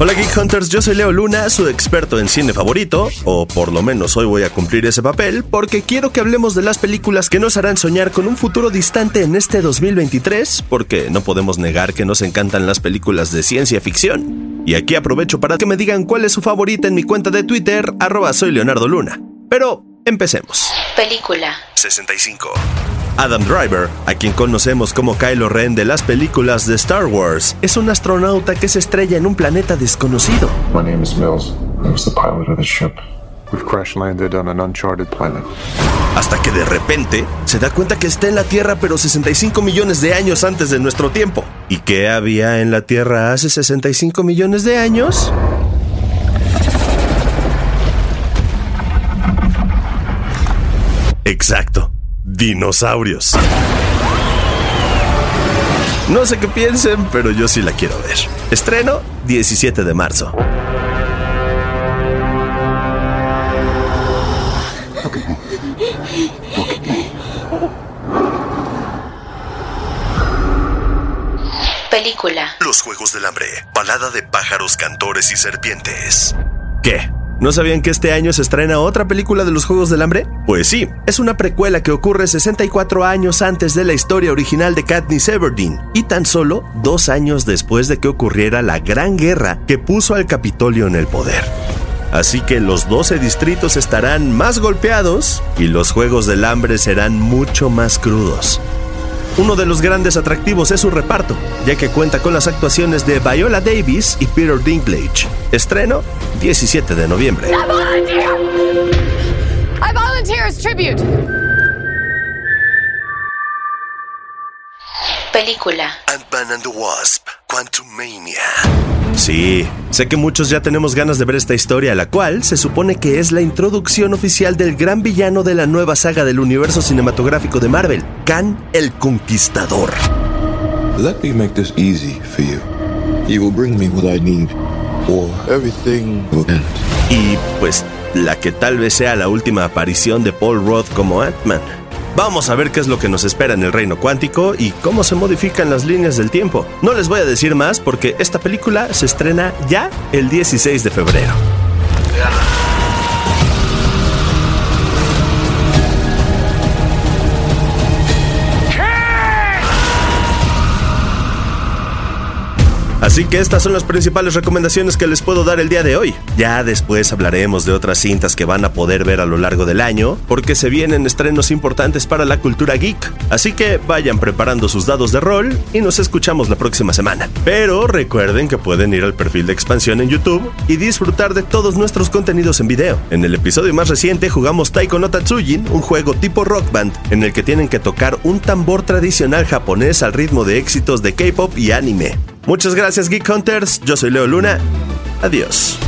Hola Geek Hunters, yo soy Leo Luna, su experto en cine favorito, o por lo menos hoy voy a cumplir ese papel, porque quiero que hablemos de las películas que nos harán soñar con un futuro distante en este 2023, porque no podemos negar que nos encantan las películas de ciencia ficción. Y aquí aprovecho para que me digan cuál es su favorita en mi cuenta de Twitter, arroba soy Leonardo Luna. Pero empecemos. Película 65. Adam Driver, a quien conocemos como Kylo Ren de las películas de Star Wars, es un astronauta que se estrella en un planeta desconocido. My name is Mills. I was the pilot of the ship. We've crash landed on an uncharted planet. Hasta que de repente se da cuenta que está en la Tierra pero 65 millones de años antes de nuestro tiempo. ¿Y qué había en la Tierra hace 65 millones de años? Exacto, dinosaurios. No sé qué piensen, pero yo sí la quiero ver. Estreno 17 de marzo. Película Los Juegos del Hambre, balada de pájaros, cantores y serpientes. ¿Qué? ¿No sabían que este año se estrena otra película de los Juegos del Hambre? Pues sí, es una precuela que ocurre 64 años antes de la historia original de Katniss Everdeen y tan solo dos años después de que ocurriera la Gran Guerra que puso al Capitolio en el poder. Así que los 12 distritos estarán más golpeados y los Juegos del Hambre serán mucho más crudos. Uno de los grandes atractivos es su reparto, ya que cuenta con las actuaciones de Viola Davis y Peter Dinklage. Estreno 17 de noviembre. I volunteer! I volunteer as tribute! Película Ant-Man and the Wasp, Quantumania. Sí, sé que muchos ya tenemos ganas de ver esta historia, la cual se supone que es la introducción oficial del gran villano de la nueva saga del universo cinematográfico de Marvel, Khan el Conquistador. Let me make this easy for you. You will bring me what I need, or everything will end. Y pues la que tal vez sea la última aparición de Paul Roth como Ant-Man. Vamos a ver qué es lo que nos espera en el reino cuántico y cómo se modifican las líneas del tiempo. No les voy a decir más porque esta película se estrena ya el 16 de febrero. Así que estas son las principales recomendaciones que les puedo dar el día de hoy. Ya después hablaremos de otras cintas que van a poder ver a lo largo del año, porque se vienen estrenos importantes para la cultura geek. Así que vayan preparando sus dados de rol y nos escuchamos la próxima semana. Pero recuerden que pueden ir al perfil de expansión en YouTube y disfrutar de todos nuestros contenidos en video. En el episodio más reciente jugamos Taiko no Tatsujin, un juego tipo rock band en el que tienen que tocar un tambor tradicional japonés al ritmo de éxitos de K-pop y anime. Muchas gracias Geek Hunters, yo soy Leo Luna. Adiós.